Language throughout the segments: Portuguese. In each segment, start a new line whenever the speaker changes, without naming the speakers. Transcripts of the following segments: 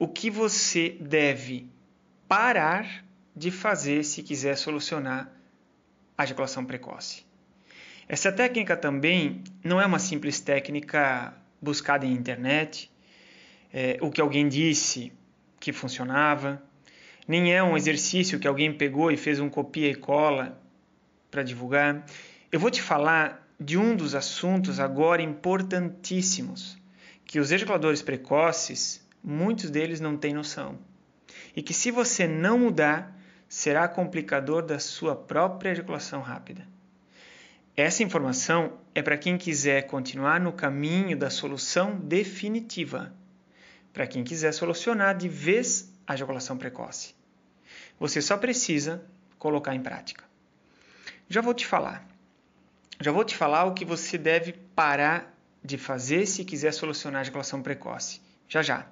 o que você deve parar de fazer se quiser solucionar a ejaculação precoce. Essa técnica também não é uma simples técnica buscada em internet, é, o que alguém disse que funcionava, nem é um exercício que alguém pegou e fez um copia e cola para divulgar. Eu vou te falar de um dos assuntos agora importantíssimos que os ejaculadores precoces, muitos deles não têm noção. E que se você não mudar, será complicador da sua própria ejaculação rápida. Essa informação é para quem quiser continuar no caminho da solução definitiva, para quem quiser solucionar de vez a ejaculação precoce. Você só precisa colocar em prática. Já vou te falar. Já vou te falar o que você deve parar de fazer se quiser solucionar a ejaculação precoce. Já já.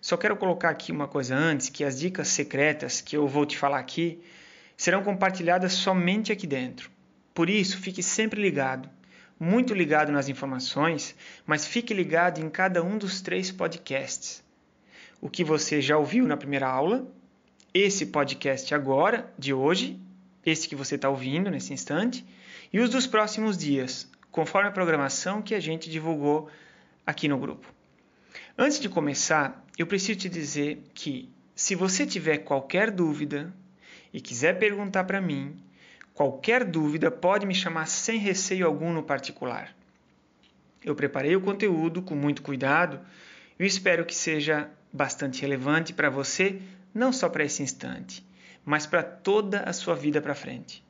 Só quero colocar aqui uma coisa antes, que as dicas secretas que eu vou te falar aqui serão compartilhadas somente aqui dentro. Por isso, fique sempre ligado, muito ligado nas informações, mas fique ligado em cada um dos três podcasts. O que você já ouviu na primeira aula, esse podcast agora, de hoje, esse que você está ouvindo nesse instante, e os dos próximos dias, conforme a programação que a gente divulgou aqui no grupo. Antes de começar, eu preciso te dizer que, se você tiver qualquer dúvida e quiser perguntar para mim, qualquer dúvida pode me chamar sem receio algum no particular. Eu preparei o conteúdo com muito cuidado e espero que seja bastante relevante para você, não só para esse instante, mas para toda a sua vida para frente.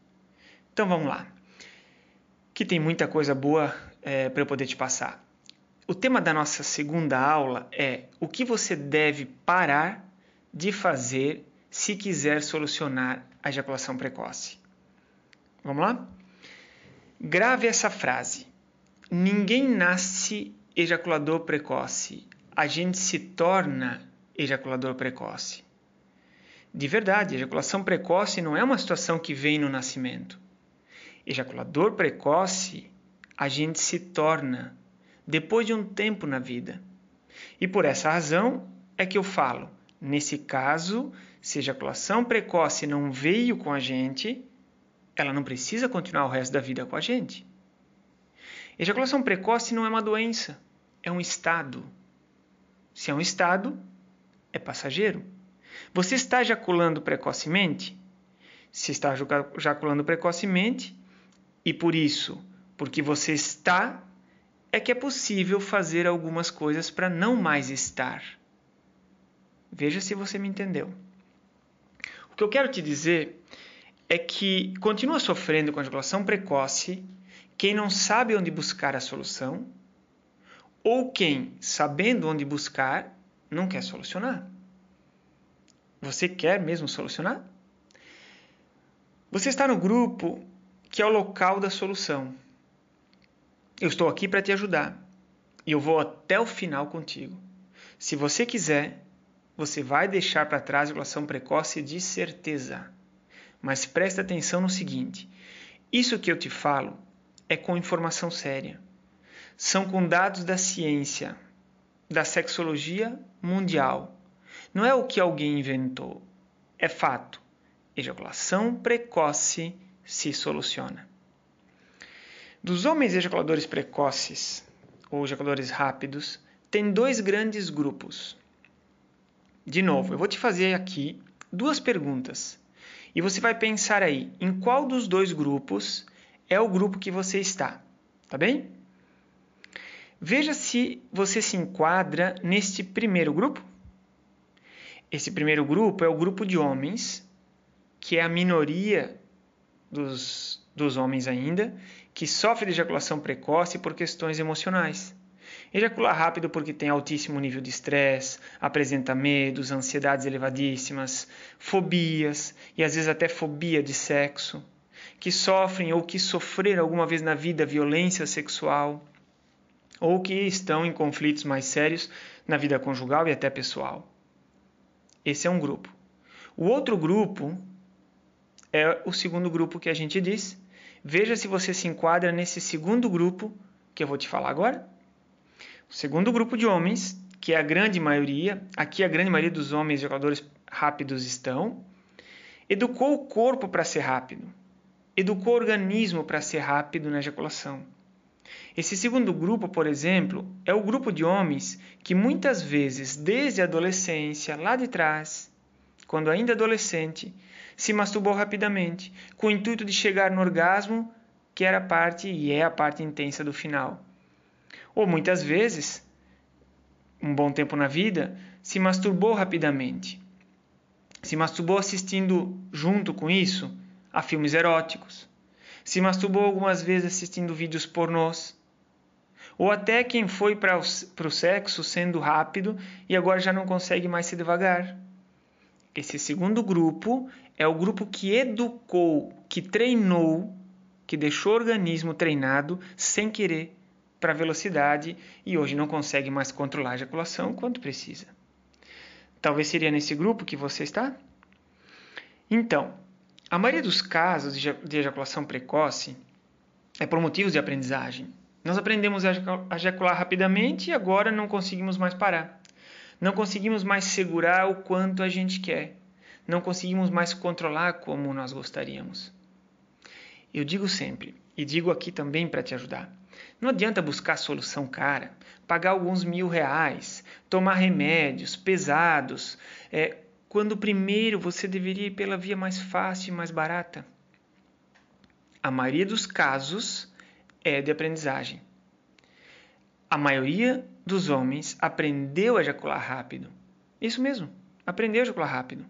Então vamos lá que tem muita coisa boa é, para eu poder te passar. O tema da nossa segunda aula é o que você deve parar de fazer se quiser solucionar a ejaculação precoce. Vamos lá? Grave essa frase. Ninguém nasce ejaculador precoce. A gente se torna ejaculador precoce. De verdade, ejaculação precoce não é uma situação que vem no nascimento ejaculador precoce a gente se torna depois de um tempo na vida. E por essa razão é que eu falo, nesse caso, se a ejaculação precoce não veio com a gente, ela não precisa continuar o resto da vida com a gente. Ejaculação precoce não é uma doença, é um estado. Se é um estado, é passageiro. Você está ejaculando precocemente? Se está ejaculando precocemente, e por isso, porque você está, é que é possível fazer algumas coisas para não mais estar. Veja se você me entendeu. O que eu quero te dizer é que continua sofrendo com ejaculação precoce quem não sabe onde buscar a solução ou quem, sabendo onde buscar, não quer solucionar. Você quer mesmo solucionar? Você está no grupo que é o local da solução. Eu estou aqui para te ajudar e eu vou até o final contigo. Se você quiser, você vai deixar para trás a ejaculação precoce de certeza. Mas preste atenção no seguinte: isso que eu te falo é com informação séria. São com dados da ciência, da sexologia mundial. Não é o que alguém inventou. É fato. Ejaculação precoce se soluciona. Dos homens ejaculadores precoces ou ejaculadores rápidos, tem dois grandes grupos. De novo, eu vou te fazer aqui duas perguntas e você vai pensar aí em qual dos dois grupos é o grupo que você está, tá bem? Veja se você se enquadra neste primeiro grupo. Esse primeiro grupo é o grupo de homens, que é a minoria dos, dos homens ainda, que sofre de ejaculação precoce por questões emocionais. Ejacular rápido porque tem altíssimo nível de estresse, apresenta medos, ansiedades elevadíssimas, fobias e às vezes até fobia de sexo, que sofrem ou que sofreram alguma vez na vida violência sexual, ou que estão em conflitos mais sérios na vida conjugal e até pessoal. Esse é um grupo. O outro grupo é o segundo grupo que a gente diz. Veja se você se enquadra nesse segundo grupo que eu vou te falar agora. O segundo grupo de homens que é a grande maioria, aqui a grande maioria dos homens ejaculadores rápidos estão, educou o corpo para ser rápido, educou o organismo para ser rápido na ejaculação. Esse segundo grupo, por exemplo, é o grupo de homens que muitas vezes, desde a adolescência, lá de trás, quando ainda adolescente, se masturbou rapidamente, com o intuito de chegar no orgasmo, que era a parte e é a parte intensa do final. Ou muitas vezes, um bom tempo na vida, se masturbou rapidamente. Se masturbou assistindo, junto com isso, a filmes eróticos. Se masturbou algumas vezes assistindo vídeos pornôs. Ou até quem foi para o sexo sendo rápido e agora já não consegue mais ser devagar. Esse segundo grupo é o grupo que educou, que treinou, que deixou o organismo treinado sem querer para velocidade e hoje não consegue mais controlar a ejaculação quanto precisa. Talvez seria nesse grupo que você está? Então, a maioria dos casos de ejaculação precoce é por motivos de aprendizagem. Nós aprendemos a ejacular rapidamente e agora não conseguimos mais parar. Não conseguimos mais segurar o quanto a gente quer. Não conseguimos mais controlar como nós gostaríamos. Eu digo sempre, e digo aqui também para te ajudar: não adianta buscar solução cara, pagar alguns mil reais, tomar remédios pesados, é, quando primeiro você deveria ir pela via mais fácil e mais barata. A maioria dos casos é de aprendizagem. A maioria dos homens aprendeu a ejacular rápido. Isso mesmo, aprendeu a ejacular rápido.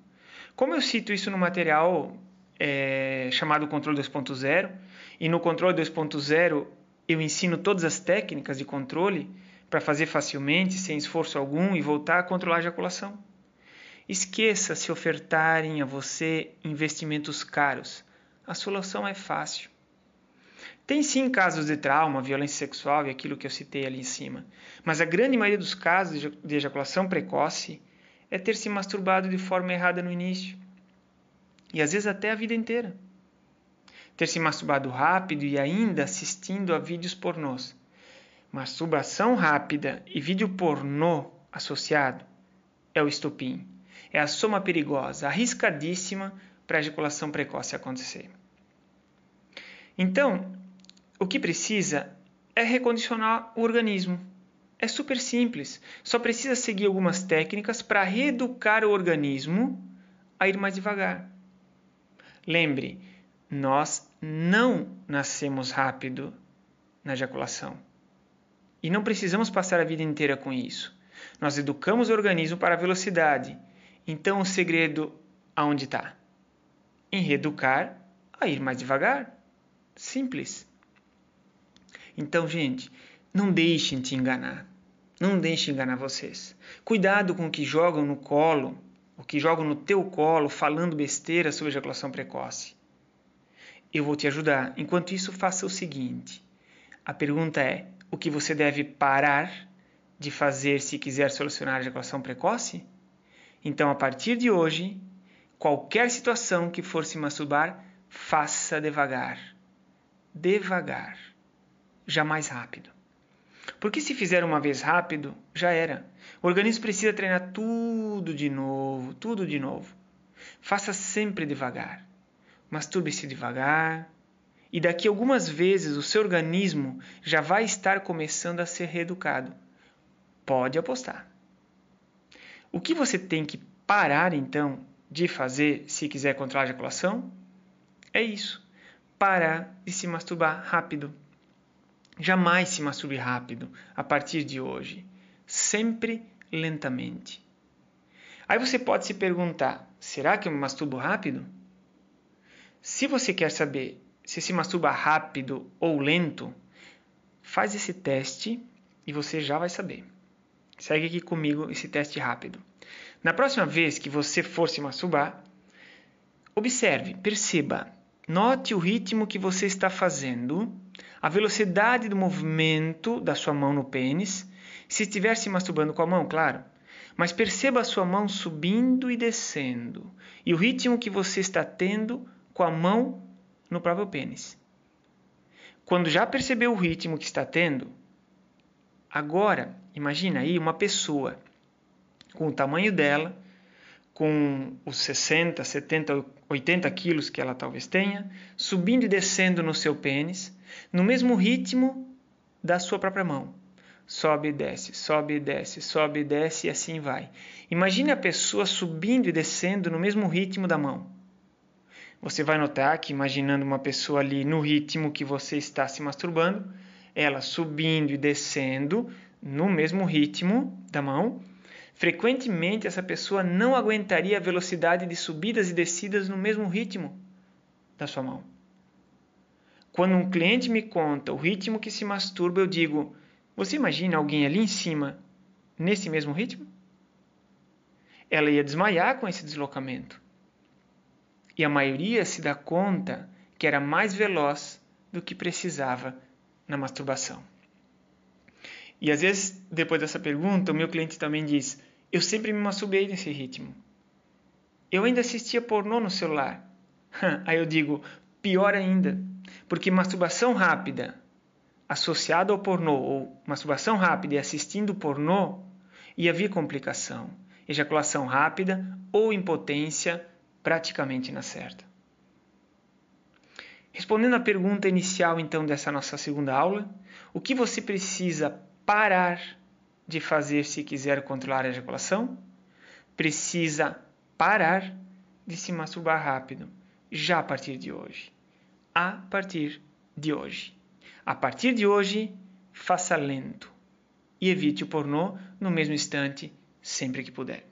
Como eu cito isso no material é, chamado Controle 2.0, e no Controle 2.0 eu ensino todas as técnicas de controle para fazer facilmente, sem esforço algum e voltar a controlar a ejaculação. Esqueça se ofertarem a você investimentos caros. A solução é fácil. Tem sim casos de trauma, violência sexual e aquilo que eu citei ali em cima, mas a grande maioria dos casos de ejaculação precoce é ter se masturbado de forma errada no início e às vezes até a vida inteira ter se masturbado rápido e ainda assistindo a vídeos pornôs. Masturbação rápida e vídeo pornô associado é o estupim. É a soma perigosa, arriscadíssima para a ejaculação precoce acontecer. Então, o que precisa é recondicionar o organismo. É super simples, só precisa seguir algumas técnicas para reeducar o organismo a ir mais devagar. Lembre, nós não nascemos rápido na ejaculação. E não precisamos passar a vida inteira com isso. Nós educamos o organismo para a velocidade. Então o segredo aonde está? Em reeducar a ir mais devagar. Simples. Então, gente, não deixem te enganar. Não deixem enganar vocês. Cuidado com o que jogam no colo, o que jogam no teu colo falando besteira sobre ejaculação precoce eu vou te ajudar. Enquanto isso, faça o seguinte: a pergunta é: o que você deve parar de fazer se quiser solucionar a ejaculação precoce? Então, a partir de hoje, qualquer situação que for se masturbar, faça devagar. Devagar. Jamais rápido. Porque se fizer uma vez rápido, já era. O organismo precisa treinar tudo de novo, tudo de novo. Faça sempre devagar. Masturbe-se devagar, e daqui algumas vezes o seu organismo já vai estar começando a ser reeducado. Pode apostar. O que você tem que parar então de fazer se quiser controlar a ejaculação é isso: parar de se masturbar rápido. Jamais se masturbe rápido a partir de hoje, sempre lentamente. Aí você pode se perguntar: será que eu me masturbo rápido? Se você quer saber se se masturba rápido ou lento, faz esse teste e você já vai saber. Segue aqui comigo esse teste rápido. Na próxima vez que você for se masturbar, observe, perceba, note o ritmo que você está fazendo, a velocidade do movimento da sua mão no pênis, se estiver se masturbando com a mão, claro. Mas perceba a sua mão subindo e descendo e o ritmo que você está tendo com a mão no próprio pênis. Quando já percebeu o ritmo que está tendo, Agora, imagina aí uma pessoa com o tamanho dela, com os 60, 70, 80 quilos que ela talvez tenha, subindo e descendo no seu pênis, no mesmo ritmo da sua própria mão. Sobe e desce, sobe e desce, sobe e desce e assim vai. Imagine a pessoa subindo e descendo no mesmo ritmo da mão. Você vai notar que, imaginando uma pessoa ali no ritmo que você está se masturbando, ela subindo e descendo no mesmo ritmo da mão, frequentemente essa pessoa não aguentaria a velocidade de subidas e descidas no mesmo ritmo da sua mão. Quando um cliente me conta o ritmo que se masturba, eu digo: Você imagina alguém ali em cima nesse mesmo ritmo? Ela ia desmaiar com esse deslocamento e a maioria se dá conta que era mais veloz do que precisava na masturbação. E às vezes, depois dessa pergunta, o meu cliente também diz: Eu sempre me masturbei nesse ritmo. Eu ainda assistia pornô no celular. Aí eu digo: pior ainda, porque masturbação rápida associada ao pornô ou masturbação rápida e assistindo pornô ia vir complicação, ejaculação rápida ou impotência praticamente na certa. Respondendo à pergunta inicial, então, dessa nossa segunda aula, o que você precisa parar de fazer se quiser controlar a ejaculação? Precisa parar de se masturbar rápido, já a partir de hoje. A partir de hoje. A partir de hoje, faça lento e evite o pornô no mesmo instante, sempre que puder.